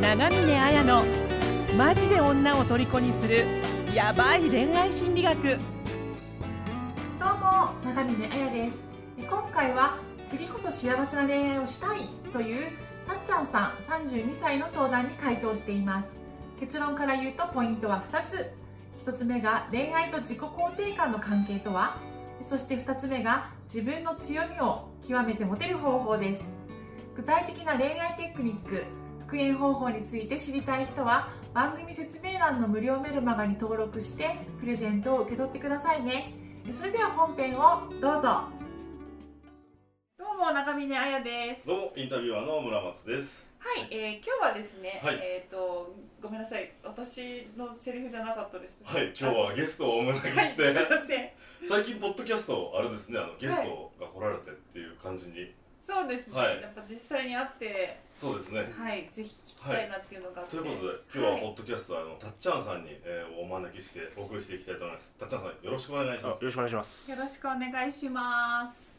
長峰綾のマジで女を虜にするヤバい恋愛心理学。どうも長峰彩です。今回は次こそ幸せな恋愛をしたいというたっちゃんさん32歳の相談に回答しています。結論から言うとポイントは2つ。1つ目が恋愛と自己肯定感の関係とは？そして2つ目が自分の強みを極めて持てる方法です。具体的な恋愛テクニック復縁方法について知りたい人は番組説明欄の無料メルマガに登録してプレゼントを受け取ってくださいね。それでは本編をどうぞ。どうも長峰彩です。どうもインタビュアーの村松です。はい、えー、今日はですね、はい。えっ、とごめんなさい。私のセリフじゃなかったです。はい今日はゲストをお招きはい、すいません。最近ポッドキャストあれですねあのゲストが来られてっていう感じに、そうですね、はい。やっぱ実際に会ってそうですね。はいぜひ聞きたいなっていうのがあって、ということで今日はポッドキャストあのたっちゃんさんに、えーお招きしてお送りしていきたいと思います。たっちゃんさんよろしくお願いします。あよろしくお願いします。よろしくお願いします。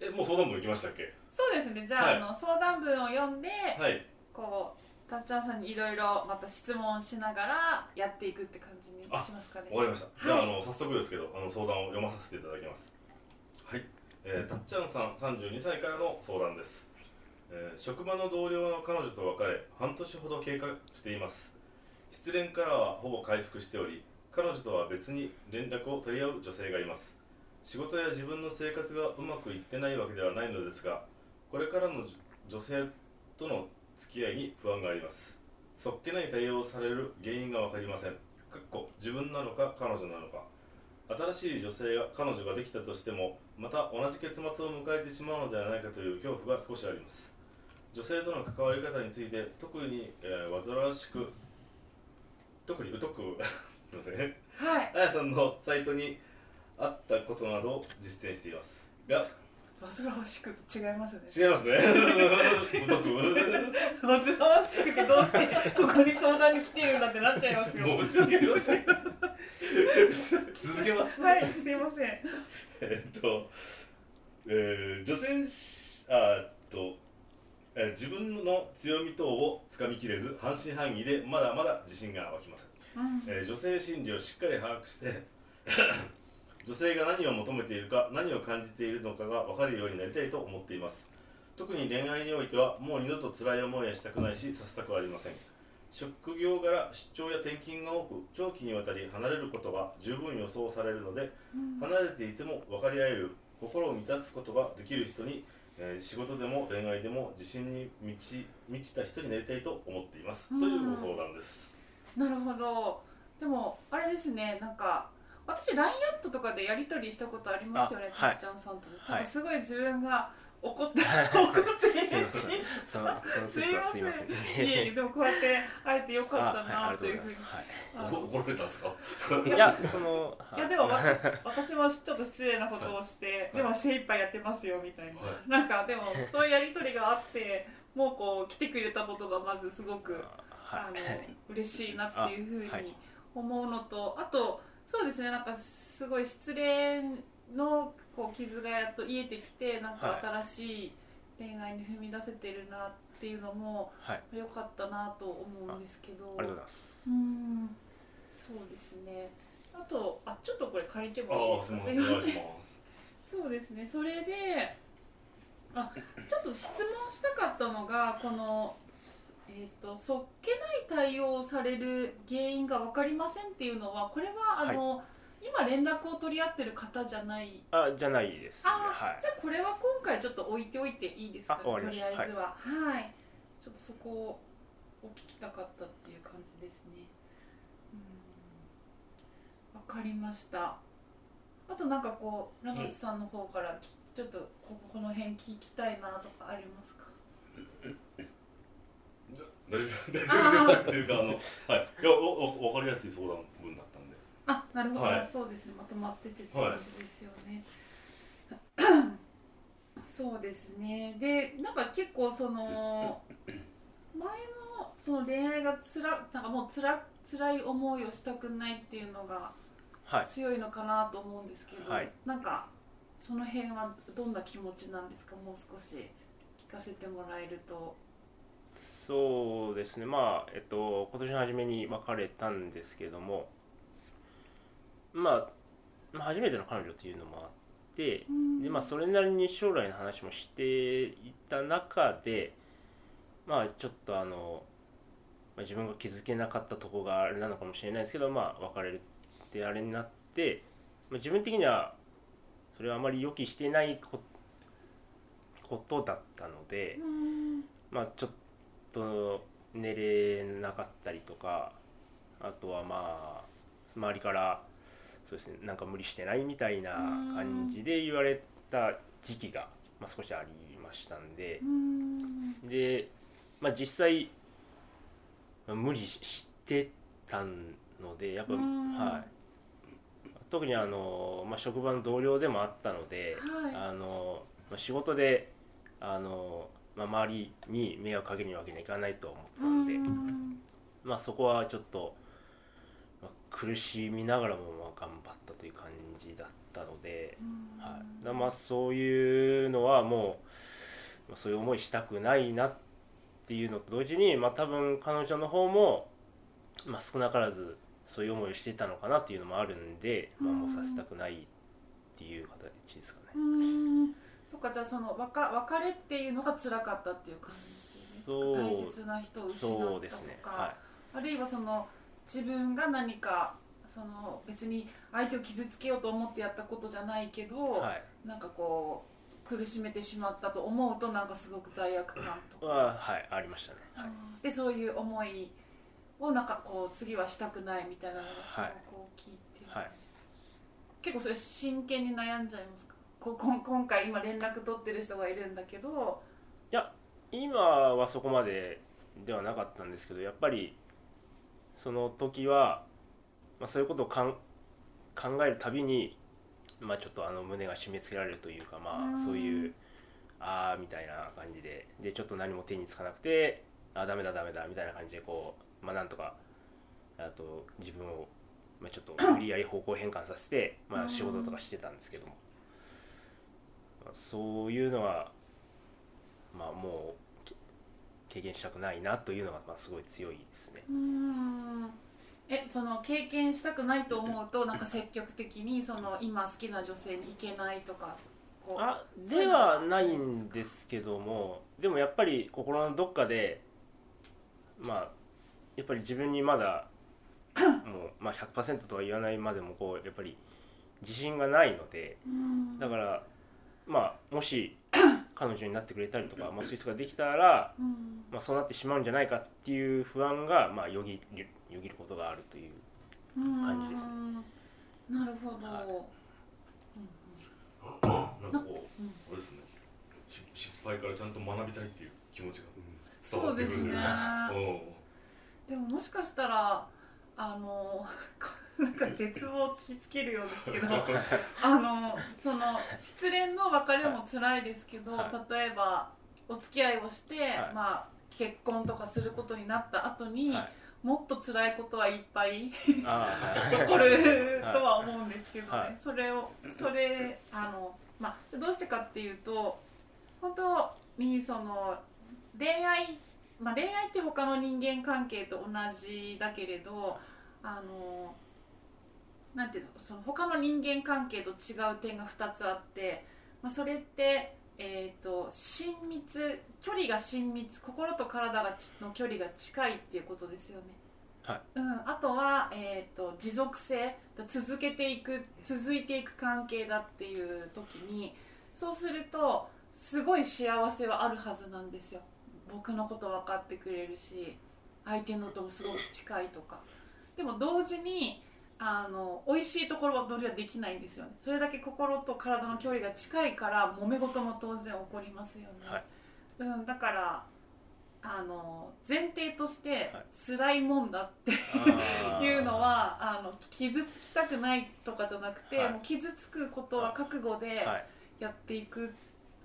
えもう相談文行きましたっけ？そうですね。じゃあ,、はい。あの相談文を読んで、はい。こうたっちゃんさんにいろいろまた質問しながらやっていくって感じにしますかね。わかりました、じゃああの早速ですけどあの相談を読まさせていただきます。はい、えーたっちゃんさん32歳からの相談です、えー職場の同僚の彼女と別れ半年ほど経過しています。失恋からはほぼ回復しており彼女とは別に連絡を取り合う女性がいます。仕事や自分の生活がうまくいってないわけではないのですがこれからの女性との付き合いに不安があります。そっけない対応をされる原因が分かりません。かっこ自分なのか彼女なのか。新しい女性が彼女ができたとしてもまた同じ結末を迎えてしまうのではないかという恐怖が少しあります。女性との関わり方について特に、えー煩わしく特に疎く すいません。はい。あやさんのサイトにあったことなどを実践しています。が煩わしくて違いますね。違いますね。疎く。煩わしくてどうしてここに相談に来てるんだってなっちゃいますよ。申し訳ありません続けます？はいすいません。えっと、えー女性しあえっと、えー自分の強み等をつかみきれず半信半疑でまだまだ自信が湧きません、うん。えー女性心理をしっかり把握して 女性が何を求めているか何を感じているのかが分かるようになりたいと思っています。特に恋愛においてはもう二度と辛い思いはしたくないしさせたくはありません職業柄出張や転勤が多く長期にわたり離れることが十分予想されるので離れていても分かり合える心を満たすことができる人に、えー仕事でも恋愛でも自信に満ち満ちた人になりたいと思っています、うん。というご相談です。なるほど。でもあれですねなんか私 LINE アットとかでやり取りしたことありますよねあはいたっちゃんさんと、はい。なんかすごい自分が 怒って怒って返信そのそのすいませんいえいえでもこうやって会えてよかったなというふうにはい怒られたんですかいやそのいやでも私私もちょっと失礼なことをして、でも精一杯やってますよみたいな、はいなんかでもそういうやり取りがあってもうこう来てくれたことがまずすごくあのはい嬉しいなっていうふうに思うのとあとそうですねなんかすごい失恋のこう傷がやっと癒えてきてなんか新しい恋愛に踏み出せてるなっていうのもはい。良かったなと思うんですけど。ありがとうございます。うん。そうですね。あとあちょっとこれ借りてあもいいですか？あすいません。そうですね。それであちょっと質問したかったのがこのえー、とそっけない対応をされる原因が分かりませんっていうのはこれはあの、今連絡を取り合ってる方じゃない。あじゃないですね。あ、はい。じゃあこれは今回ちょっと置いておいていいですか？ねとりあえずは。はい、ちょっとそこをお聞きたかったっていう感じですね。うん。わかりました。あとなんかこう中津さんの方からき、ちょっとこここの辺聞きたいなとかありますか？大丈夫大丈夫ですっていうかあのはい。いやおお分かりやすい相談文だったあなるほど、はい。そうですね。まとまっててって感じですよね、そうですね。でなんか結構その 前のその恋愛がつらなんかもうつら辛い思いをしたくないっていうのがはい。強いのかなと思うんですけど、はい。なんかその辺はどんな気持ちなんですか？もう少し聞かせてもらえると。そうですね。まあえっと今年の初めに別れたんですけどもまあまあ初めての彼女っていうのもあってでまあそれなりに将来の話もしていた中でまあちょっとあの、まあ、自分が気づけなかったとこがあれなのかもしれないですけどまあ別れてあれになって、まあ、自分的にはそれはあまり予期していないこことだったので、まあちょっと寝れなかったりとかあとはまあ周りからそうですねなんか無理してないみたいな感じで言われた時期が、まあ、少しありましたんで。で、まあ、実際、まあ無理してたのでやっぱ、はい、特にあの、まあ、職場の同僚でもあったので、はい。あのまあ仕事であの、まあ、周りに迷惑かけるわけにはいかないと思ってたので、まあ、そこはちょっと、まあ、苦しみながらもまあ頑張ったという感じだったので、はい、まあそういうのはもう、まあ、そういう思いしたくないなっていうのと同時に、まあ、多分彼女の方も、まあ、少なからずそういう思いをしてたのかなっていうのもあるんで、まあ、もうさせたくないっていう形ですかね。うん。そっかじゃあその別別れっていうのが辛かったっていう感じですね。そう。大切な人を失ったとかね、はあるいはその自分が何かその別に相手を傷つけようと思ってやったことじゃないけど、い、はい。なんかこう苦しめてしまったと思うとなんかすごく罪悪感とか、ははいありましたね、はい。でそういう思いをなんかこう次はしたくないみたいなのがすごく大きいっていう、はい。結構それ真剣に悩んじゃいますか？ここん今回今連絡取ってる人がいるんだけど。いや今はそこまでではなかったんですけどやっぱりその時は、まあ、そういうことをかん考えるたびに、まあ、ちょっとあの胸が締め付けられるというか、まうん。あ、そういうああみたいな感じででちょっと何も手につかなくてあーダメだダメだみたいな感じでこう、まあ、なんとかあと自分を、まあ、ちょっと 無理やり方向変換させて、まあ、仕事とかしてたんですけども、まあそういうのはまあもうけ経験したくないなというのがまあすごい強いですね。うーん。えその経験したくないと思うとなんか積極的にその今好きな女性に行けないとかこうあではないんですけどもでもやっぱり心のどっかでまあやっぱり自分にまだ もう、まあ、100%とは言わないまでもこうやっぱり自信がないのでうん。だからまあもし 彼女になってくれたりとか、まあ、そういう人ができたら、うん。まあ、そうなってしまうんじゃないかっていう不安が、まあ、よぎるよぎることがあるという感じですね。うん。なるほど、はい。なんかこう、うん。あれですね。し失敗からちゃんと学びたいっていう気持ちが伝そうですねわってくるというかうん。でももしかしたらあの なんか絶望を突きつけるようですけど あのその失恋の別れも辛いですけど、は例えばお付き合いをして、はい。まあ、結婚とかすることになった後に、はい。もっと辛いことはいっぱいああはい。起こるとは思うんですけどね、はい。それをそれあの、まあ、どうしてかっていうと本当にその恋愛、まあ、恋愛って他の人間関係と同じだけれどあのなんていうのその他の人間関係と違う点が2つあって、まあ、それって、えー、と親密距離が親密心と体がちの距離が近いっていうことですよね。はい。うん、あとは、えー、と持続性続けていく続いていく関係だっていう時にそうするとすごい幸せはあるはずなんですよ僕のこと分かってくれるし相手のともすごく近いとか。でも同時にあの美味しいところはどれはできないんですよね。それだけ心と体の距離が近いから揉め事も当然起こりますよね、はい。うん、だからあの前提としてはい。辛いもんだって いうのはあの傷つきたくないとかじゃなくて、はい。もう傷つくことは覚悟ではい。やっていく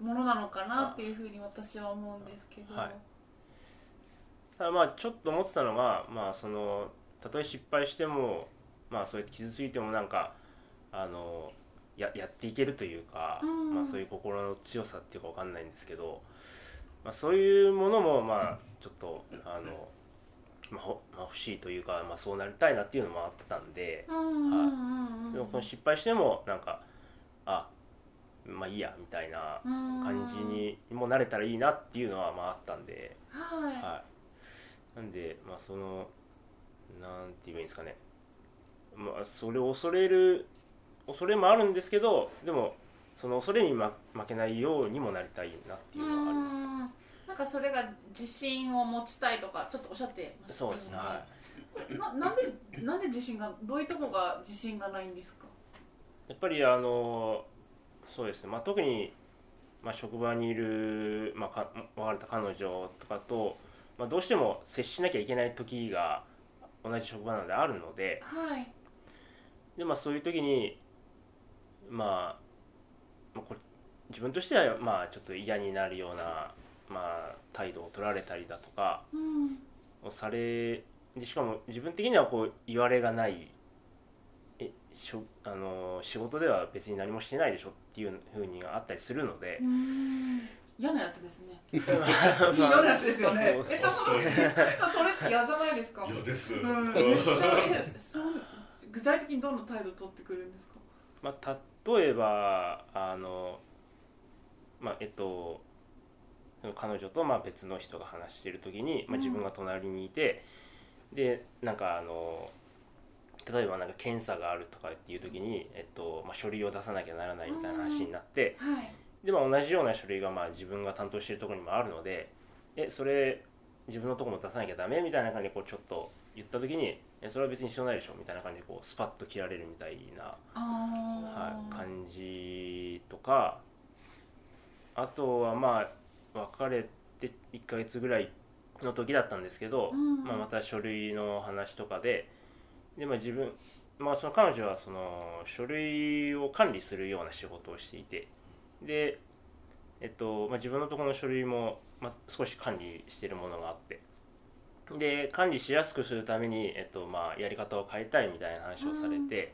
ものなのかなっていうふうに私は思うんですけど、はい。ただまあちょっと思ってたのがまあそのたとえ失敗してもまあそうやって傷ついてもなんかあのややっていけるというか、うん。まあそういう心の強さっていうかわかんないんですけどまあ、そういうものもまあちょっとあの、まあほまあ、欲しいというか、まあ、そうなりたいなっていうのもあったんでうんうんうんうんでもこの失敗してもなんかあまあいいやみたいな感じにもなれたらいいなっていうのはまああったんで、はい。はい、なんでまあそのなんて言えばいいんですかね、まあ、それを恐れる恐れもあるんですけどでもその恐れに、ま、負けないようにもなりたいなっていうのはあります。うん。なんかそれが自信を持ちたいとかちょっとおっしゃってましたそうですね、はななんでなんで自信がどういうとこが自信がないんですか？い、やっぱりあのそうですね、まあ、特に、まあ、職場にいる、まあ、か別れた彼女とかと、まあ、どうしても接しなきゃいけない時が同じ職場なのであるので。はい。で、まあ、そういう時にまあまあこれ自分としてはまあちょっと嫌になるような、まあ、態度を取られたりだとかうん。をされでしかも自分的にはこう言われがないえしょあの仕事では別に何もしてないでしょっていうふうにあったりするので。う、ん。嫌なやつですね。ま あ嫌なやつですよね。そうえちょっとそれって嫌じゃないですか。嫌です、うん。具体的にどんな態度取ってくるんですか？まあ、例えばあのまあえっと彼女とまあ別の人が話している時に、まあ、うん。自分が隣にいて、でなんかあの例えばなんか検査があるとかっていう時に、えっとまあ、書類を出さなきゃならないみたいな話になって、はい。で、まあ、同じような書類がまあ自分が担当しているところにもあるのでえそれ自分のところも出さなきゃダメみたいな感じでこうちょっと言った時にえそれは別に必要ないでしょみたいな感じでこうスパッと切られるみたいなあはい、ー感じとかあとはまあ別れて1ヶ月ぐらいの時だったんですけど、うん。まあ、また書類の話とかでで、まあ、自分、まあ、その彼女はその書類を管理するような仕事をしていてで、えっとまあ、自分のところの書類も、まあ、少し管理してるものがあってで管理しやすくするために、えっとまあ、やり方を変えたいみたいな話をされて、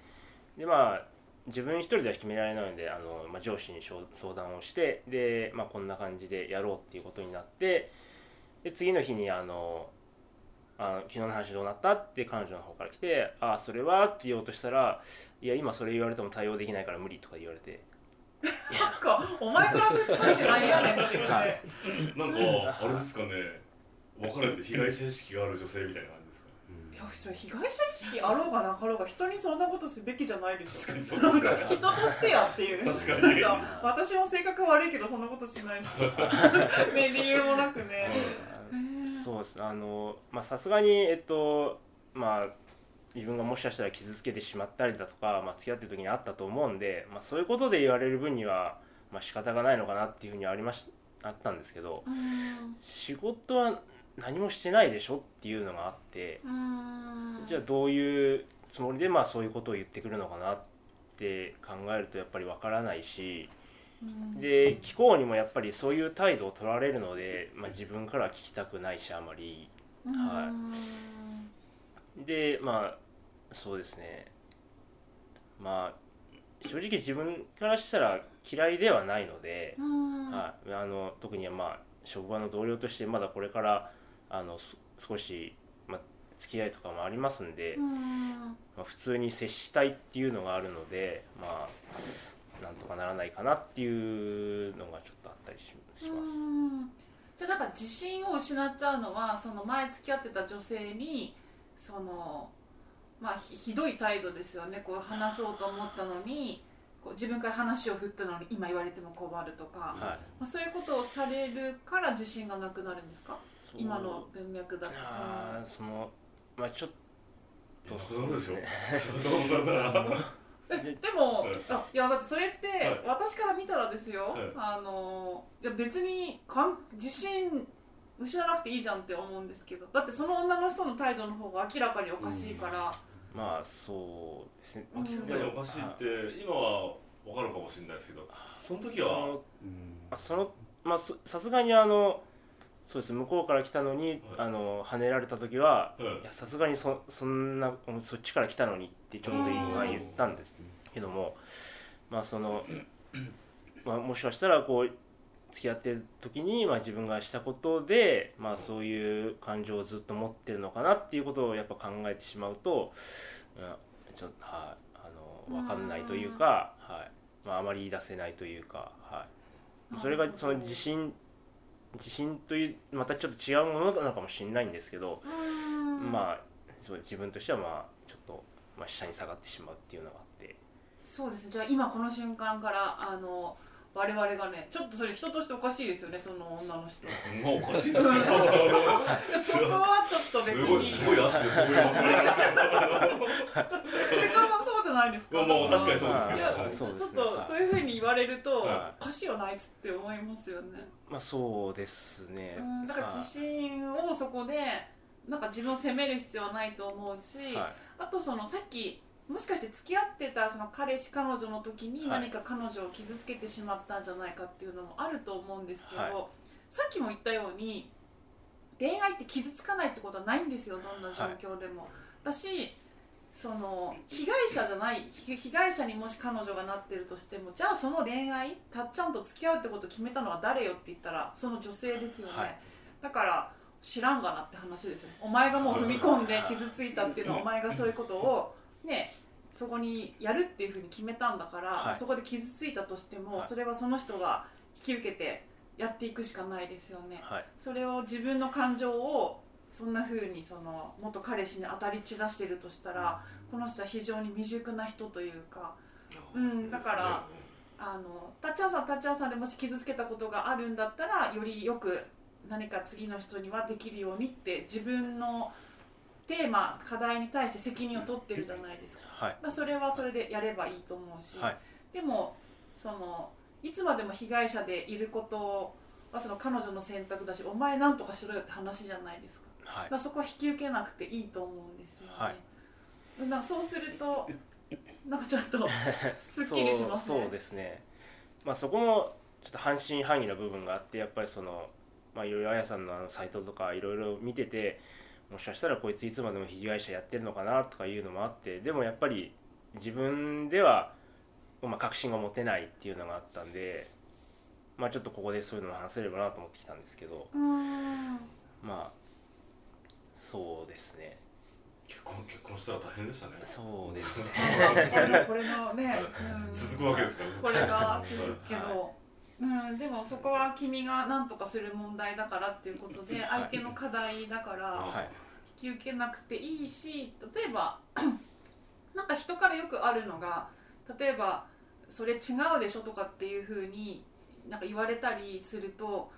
でまあ自分一人では決められないのであの、まあ、上司に相談をしてで、まあ、こんな感じでやろうっていうことになってで次の日にあの昨日の話どうなった？って彼女の方から来て「ああそれは?」って言おうとしたら「いや今それ言われても対応できないから無理」とか言われて。なんかお前から振っといてなんやねんっていうね、はい。なんかあれですかね。別れて被害者意識がある女性みたいな感じですかいやそれ被害者意識あろうがなかろうが人にそんなことすべきじゃないでしょ。確かにそうなんか人としてやっていう確かに。なんか私も性格悪いけどそんなことしないし。ね理由もなくね、へーそうです。あのまあさすがにえっとまあ自分がもしかしたら傷つけてしまったりだとか、まあ、付き合ってる時にあったと思うんで、まあ、そういうことで言われる分には、まあ仕方がないのかなっていうふうにはありましあったんですけどうん。仕事は何もしてないでしょっていうのがあってうん。じゃあどういうつもりでまあそういうことを言ってくるのかなって考えるとやっぱりわからないしうんで聞こうにもやっぱりそういう態度を取られるので、まあ、自分からは聞きたくないしあまり。はでまあそうですね。まあ正直自分からしたら嫌いではないので、うん。はい、あの特にまあ職場の同僚としてまだこれからあのす少し、まあ、付き合いとかもありますんで、うん。まあ、普通に接したいっていうのがあるのでまあなんとかならないかなっていうのがちょっとあったりしします。うん。じゃあなんか自信を失っちゃうのはその前付き合ってた女性にそのまあひひどい態度ですよね。こう話そうと思ったのにこう自分から話を振ったのに今言われても困るとか、まはい。あ、そういうことをされるから自信がなくなるんですか？今の文脈だと。そあーそのまあちょっとそうでしょ でも、はいあいやだってそれって、はい。私から見たらですよ、はい。あのじゃあ別にかん自信失わなくていいじゃんって思うんですけど。だってその女の人の態度の方が明らかにおかしいから、まあそうですね。うん。明らかにおかしいって今は分かるかもしれないですけどその時はそのあそのまあそさすがにあのそうです。向こうから来たのに、はい。あの跳ねられた時はさすがにそそんなそっちから来たのにってちょっと今言ったんですけどもまあその、まあ、もしかしたらこう付付き合ってる時に、まあ、自分がしたことで、まあ、そういう感情をずっと持ってるのかなっていうことをやっぱ考えてしまうと、うん、ちょっとはいあの分かんないというか、はい。まあ、あまり言い出せないというか、はい、それがその自信自信というまたちょっと違うものなのかもしれないんですけど、まあそう自分としてはまあちょっと、まあ、下に下がってしまうっていうのがあって。そうですね。じゃあ今この瞬間からあの我々がねちょっとそれ人としておかしいですよねその女の人。もうおかしいですよそこはちょっと別すごいにすごい。圧 別じゃないですか。もう確かにそうですけどいやはい。ちょっとそうい。うふうに言われると、はおかしいよなあいつって思いますよね、まあそうですね、うん、だから自信をそこでなんか自分を責める必要はないと思うし、はい。あとそのさっきもしかして付き合ってたその彼氏彼女の時にはい。何か彼女を傷つけてしまったんじゃないかっていうのもあると思うんですけど、はい。さっきも言ったように恋愛って傷つかないってことはないんですよどんな状況でも。だしその被害者じゃない被被害者にもし彼女がなってるとしてもじゃあその恋愛たっちゃんと付き合うってことを決めたのは誰よって言ったらその女性ですよね、はい。だから知らんがなって話ですよ。お前がもう踏み込んで傷ついたっていうのはお前がそういうことをねそこにやるっていうふうに決めたんだから、はい。そこで傷ついたとしても、はい。それはその人が引き受けてやっていくしかないですよね。はい。それを自分の感情をそんなふうにその元彼氏に当たり散らしてるとしたらこの人は非常に未熟な人というかうんだからあのタッチャーさんタッチャーさんでもし傷つけたことがあるんだったらよりよく何か次の人にはできるようにって自分のテーマ課題に対して責任を取ってるじゃないですか。はい。それはそれでやればいいと思うし、はい。でもそのいつまでも被害者でいることはその彼女の選択だしお前なんとかしろよって話じゃないですかはい。そこは引き受けなくていいと思うんですよね、はい。なんかそうするとなんかちょっと すっきりしますね。そうそうですね。まあそこもちょっと半信半疑な部分があってやっぱりそのまあいろいろあやさんのあのサイトとかいろいろ見ててもしかしたらこいついつまでも被害者やってるのかなとかいうのもあってでもやっぱり自分では、まあ、確信が持てないっていうのがあったんでまあちょっとここでそういうのを話せればなと思ってきたんですけど。まあそうですね。結婚結婚したら大変でしたね。そうですね。これのね、うん。続くわけですから。これが続くけど、うん、でもそこは君が何とかする問題だからっていうことで相手の課題だからはい。引き受けなくていいし例えば なんか人からよくあるのが例えば「それ違うでしょ」とかっていうふうになんか言われたりすると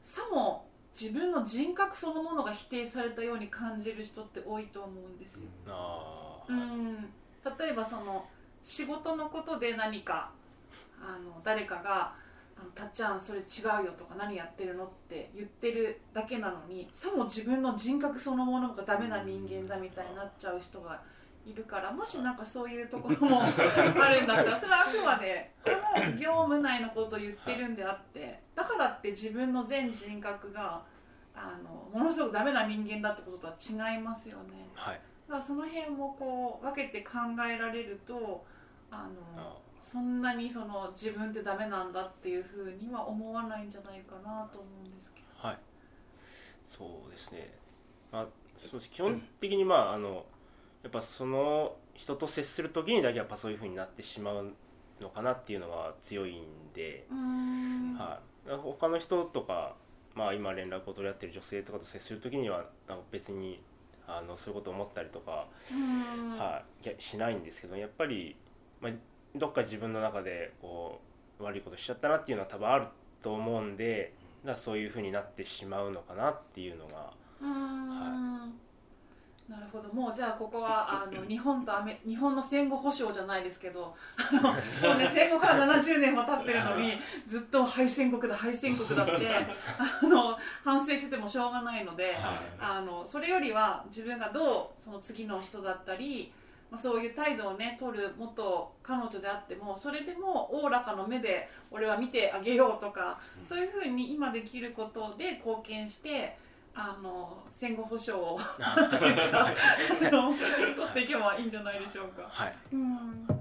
さも自分の人格そのものが否定されたように感じる人って多いと思うんですよ。うん、例えばその仕事のことで何かあの誰かが「あのたっちゃんそれ違うよ」とか「何やってるの?」って言ってるだけなのにさも自分の人格そのものがダメな人間だみたいになっちゃう人がいるからもしなんかそういうところも あるんだったらそれはあくまでこの業務内のことを言ってるんであってだからって自分の全人格があのものすごくダメな人間だってこととは違いますよね。はい。だからその辺もこう分けて考えられるとあのあ。そんなにその自分ってダメなんだっていうふうには思わないんじゃないかなと思うんですけど。はい、そうですね、まあ、そうです。基本的にまああのやっぱその人と接する時にだけやっぱそういうふうになってしまうのかなっていうのが強いんで、ん。はい、他の人とか、まあ、今連絡を取り合ってる女性とかと接する時にはなんか別にあのそういうことを思ったりとか、はい、しないんですけどやっぱり、まあ、どっか自分の中でこう悪いことしちゃったなっていうのは多分あると思うんでだそういうふうになってしまうのかなっていうのがなるほどもうじゃあここはあの 日本とアメ日本の戦後保障じゃないですけどあのもう、ね、戦後から70年も経ってるのにずっと敗戦国だ敗戦国だってあの反省しててもしょうがないので。あのそれよりは自分がどうその次の人だったり、まあ、そういう態度をね取る元彼女であってもそれでもおおらかの目で俺は見てあげようとか、そういうふうに今できることで貢献してあの戦後保障を。取っていけばいいんじゃないでしょうか。はい。うん。ず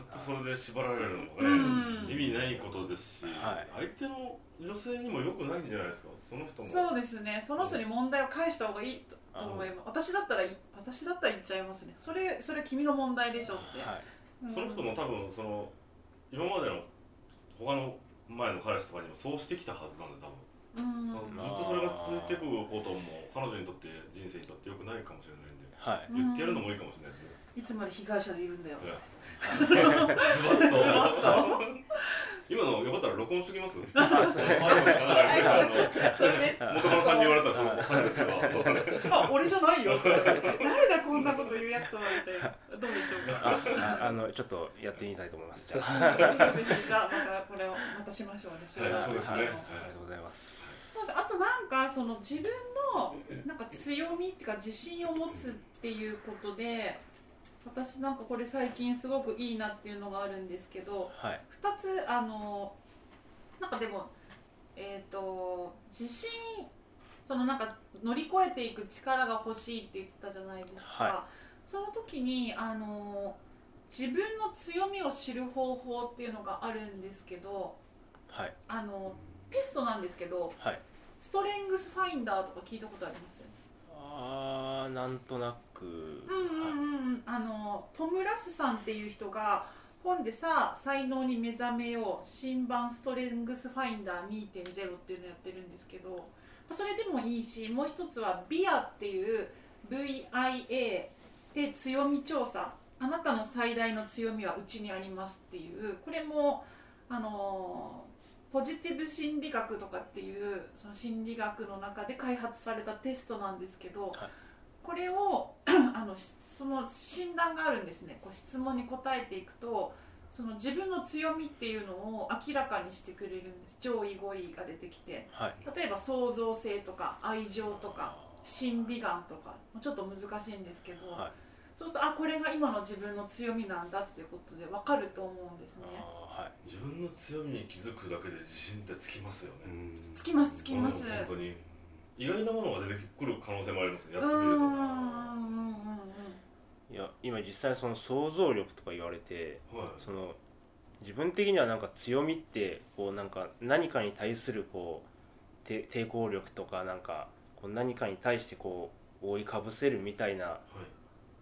っとそれで縛られるのもうん。ね意味ないことですし、はい。相手の女性にも良くないんじゃないですか？その人も。そうですね。その人に問題を返した方がいいとと思います。私だったらい私だったら言っちゃいますね。それそれ君の問題でしょって、はい。うん。その人も多分その今までの他の前の彼氏とかにもそうしてきたはずなんで多分。うんずっとそれが続いていくことも彼女にとって人生にとって良くないかもしれないんで。はい。言ってやるのもいいかもしれないですね、いつまで被害者でいるんだよいや ズバッと。今のよかったら録音しときます？元カノさんに言われたらそうさですけど あ俺じゃないよ。誰だこんなこと言うやつはみたいなどうでしょうか？あのちょっとやってみたいと思います。じゃあ。じゃあまたこれをまたしましょうね。それははいそうですね。ありがとうございます。そうです。あとなんかその自分のなんか強みっていうか自信を持つっていうことで私なんかこれ最近すごくいいなっていうのがあるんですけどはい。2つあのなんかでもえっ、と自信そのなんか乗り越えていく力が欲しいって言ってたじゃないですか、はその時にあの自分の強みを知る方法っていうのがあるんですけどはい。あのテストなんですけどはい。ストレングスファインダーとか聞いたことあります？あーなんとなく。うんうんうん。あのトム・ラスさんっていう人が本でさ才能に目覚めよう新版ストレングスファインダー2.0っていうのやってるんですけどそれでもいいしもう一つはビアっていう VIA で強み調査。あなたの最大の強みはうちにありますっていう。これもあのポジティブ心理学とかっていうその心理学の中で開発されたテストなんですけど、はい。これを あのしその診断があるんですね。こう質問に答えていくとその自分の強みっていうのを明らかにしてくれるんです。上位5位が出てきて。はい。例えば創造性とか愛情とか審美眼とか。ちょっと難しいんですけど、はいそうするとあこれが今の自分の強みなんだっていうことで分かると思うんですね。はい。自分の強みに気づくだけで自信ってつきますよね。つきますつきます。うん本当に。意外なものが出てくる可能性もありますねやうってみると。いや今実際その想像力とか言われてはい。その自分的にはなんか強みってこうなんか何かに対するこうて抵抗力とかなんかこう何かに対してこう覆いかぶせるみたいなはい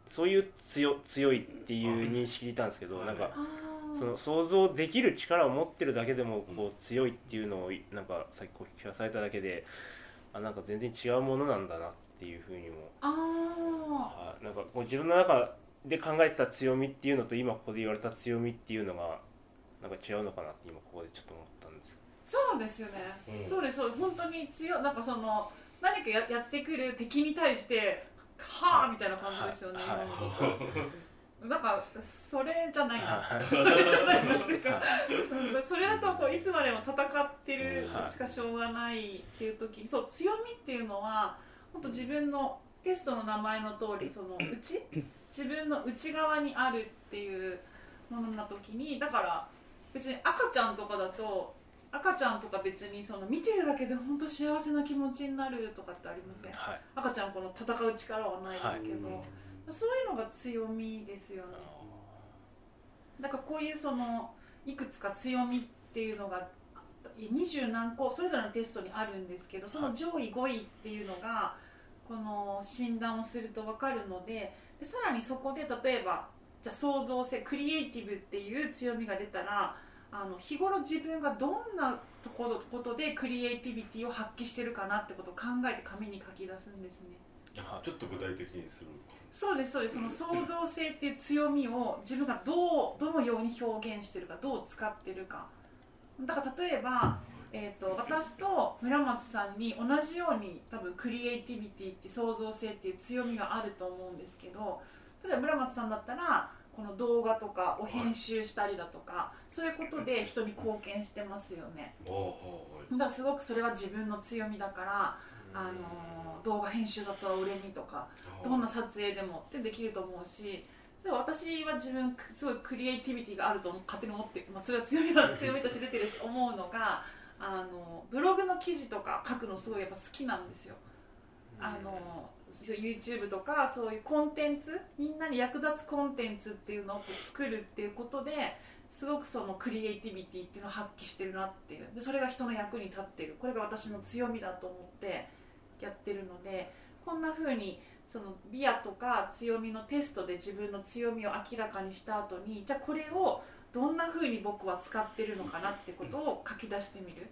そういう強強いっていう認識でいたんですけどはい。なんかその想像できる力を持ってるだけでもこう強いっていうのをなんかさっきこう聞かされただけであなんか全然違うものなんだなっていうふうにも。ああなんかこう自分の中で考えてた強みっていうのと今ここで言われた強みっていうのがなんか違うのかなって今ここでちょっと思ったんです。ーそうですよね、うん。そうです。そう。です本当に強いなんかその何かややってくる敵に対してはあみたいな感じですよね、はいなんかそれじゃないな。はい。それじゃないなっていうか。それだとこういつまでも戦ってるはいしかしょうがないっていう時にそう強みっていうのは本当自分のテストの名前の通りその内自分の内側にあるっていうものな時にだから別に赤ちゃんとかだと赤ちゃんとか別にその見てるだけで本当幸せな気持ちになるとかってありません？はい。赤ちゃんこの戦う力はないですけど、そういうのが強みですよね。だからこういうそのいくつか強みっていうのが二十何個それぞれのテストにあるんですけどその上位5位っていうのがこの診断をすると分かるのででさらにそこで例えばじゃあ創造性クリエイティブっていう強みが出たらあの日頃自分がどんなところことでクリエイティビティを発揮してるかなってことを考えて紙に書き出すんですね。ちょっと具体的にする。そうですそうです。その創造性っていう強みを自分がどうどのように表現してるかどう使ってるか。だから例えば、えー、と私と村松さんに同じように多分クリエイティビティって創造性っていう強みがあると思うんですけど例えば村松さんだったらこの動画とかを編集したりだとか、そういうことで人に貢献してますよね。だからすごくそれは自分の強みだから、あの動画編集だったら俺にとかどんな撮影でもってできると思うしでも私は自分すごいクリエイティビティがあると勝手に思って、まあ、それは強みだ 強みとして出てるし思うのがあのブログの記事とか書くのすごいやっぱ好きなんですよ。あの YouTube とかそういうコンテンツみんなに役立つコンテンツっていうのを作るっていうことですごくそのクリエイティビティっていうのを発揮してるなっていうでそれが人の役に立ってるこれが私の強みだと思ってやってるのでこんな風にそのビアとか強みのテストで自分の強みを明らかにした後にじゃあこれをどんな風に僕は使ってるのかなってことを書き出してみる。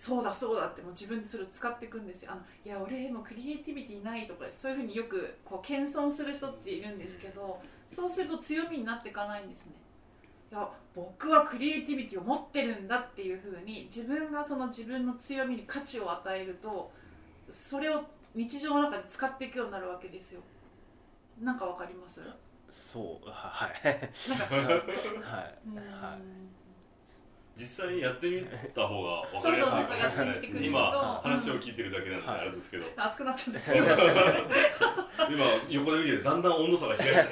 でそうだそうだってもう自分でそれを使っていくんですよ。あのいや俺もクリエイティビティないとかそういうふうによくこう謙遜する人っているんですけどそうすると強みになっていかないんですね。いや僕はクリエイティビティを持ってるんだっていうふうに自分がその自分の強みに価値を与えるとそれを日常の中で使っていくようになるわけですよ。なんかわかります？そう。は はい。はい。うん。はい実際にやってみた方が分かりやすいかもしれないですね。今話を聞いてるだけなんではい。あれですけど、熱くなっちゃうんですけど今横で見ててだんだん温度差が開いてき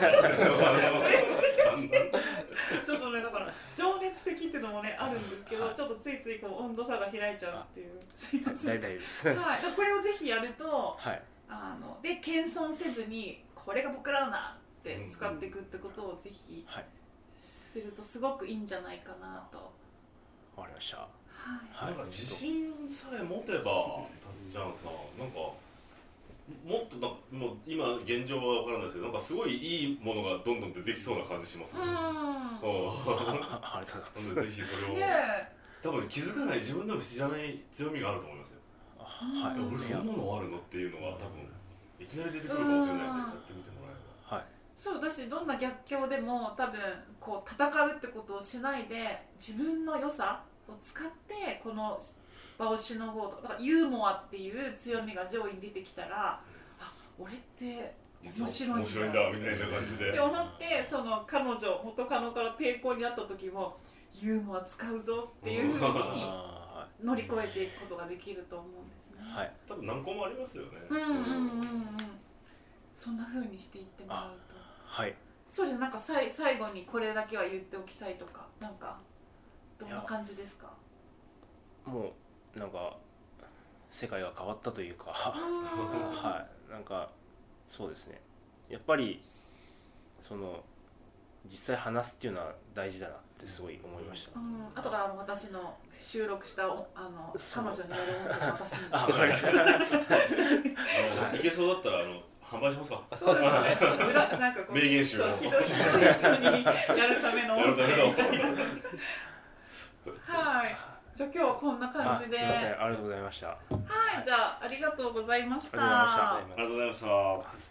て ちょっとねだから情熱的っていうのもねあるんですけど、はいちょっとついついこう温度差が開いちゃうっていう。すいません。大丈夫です。はい、これをぜひやるとはい。あので謙遜せずにこれが僕らのだって使っていくってことをぜひはい。するとすごくいいんじゃないかなと、わかりました。はい。はい。なんか自信さえ持てばたっちゃんさなんかもっとなんかもう今現状は分からないですけどなんかすごいいいものがどんどん出てきそうな感じしますね、うん。うあありがとうございます。ぜひそれを。んねえ。多分気づかない自分でも知らない強みがあると思いますよ、あはい。いや俺そんなのあるのっていうのが多分いきなり出てくるかもしれないんでやってみてもらえはい。そうだしどんな逆境でも多分こう戦うってことをしないで自分の良さを使ってこの場をしのごうと。だからユーモアっていう強みが上位に出てきたらあ俺ってば面白いんだ。面白いんだみたいな感じで。って思ってその彼女元カノから抵抗にあった時もユーモア使うぞっていうふうにあ乗り越えていくことができると思うんですね。ーはい。多分何個もありますよね。うんうんうんうんそんな風にしていってもらうと。はい。そうじゃんなんかさい最後にこれだけは言っておきたいとかなんかどんな感じですか？もうなんか世界が変わったというか。うん。はい。なんかそうですね。やっぱりその実際話すっていうのは大事だなってすごい思いました、うん。後からあの私の収録したおあの彼女にやる音声を渡すんで あわかりました。あのいけそうだったらあの販売しますかそうですね。裏なんかこう名言集ひどい人にやるための音声みたいなはい。じゃあ今日はこんな感じで。あすいません。ありがとうございました。はいじゃあありがとうございましたありがとうございました。ありがとうございました。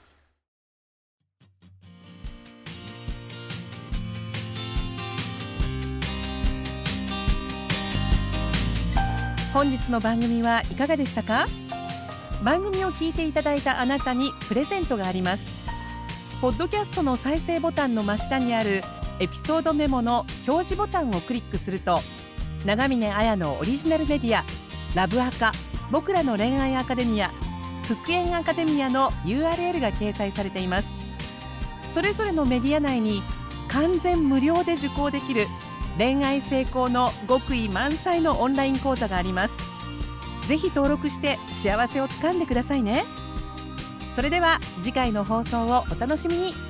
本日の番組はいかがでしたか？番組を聞いていただいたあなたにプレゼントがあります。ポッドキャストの再生ボタンの真下にあるエピソードメモの表示ボタンをクリックすると長峰綾のオリジナルメディアラブアカ僕らの恋愛アカデミア復縁アカデミアの URL が掲載されています。それぞれのメディア内に完全無料で受講できる恋愛成功の極意満載のオンライン講座があります。ぜひ登録して幸せをつかんでくださいね。それでは次回の放送をお楽しみに。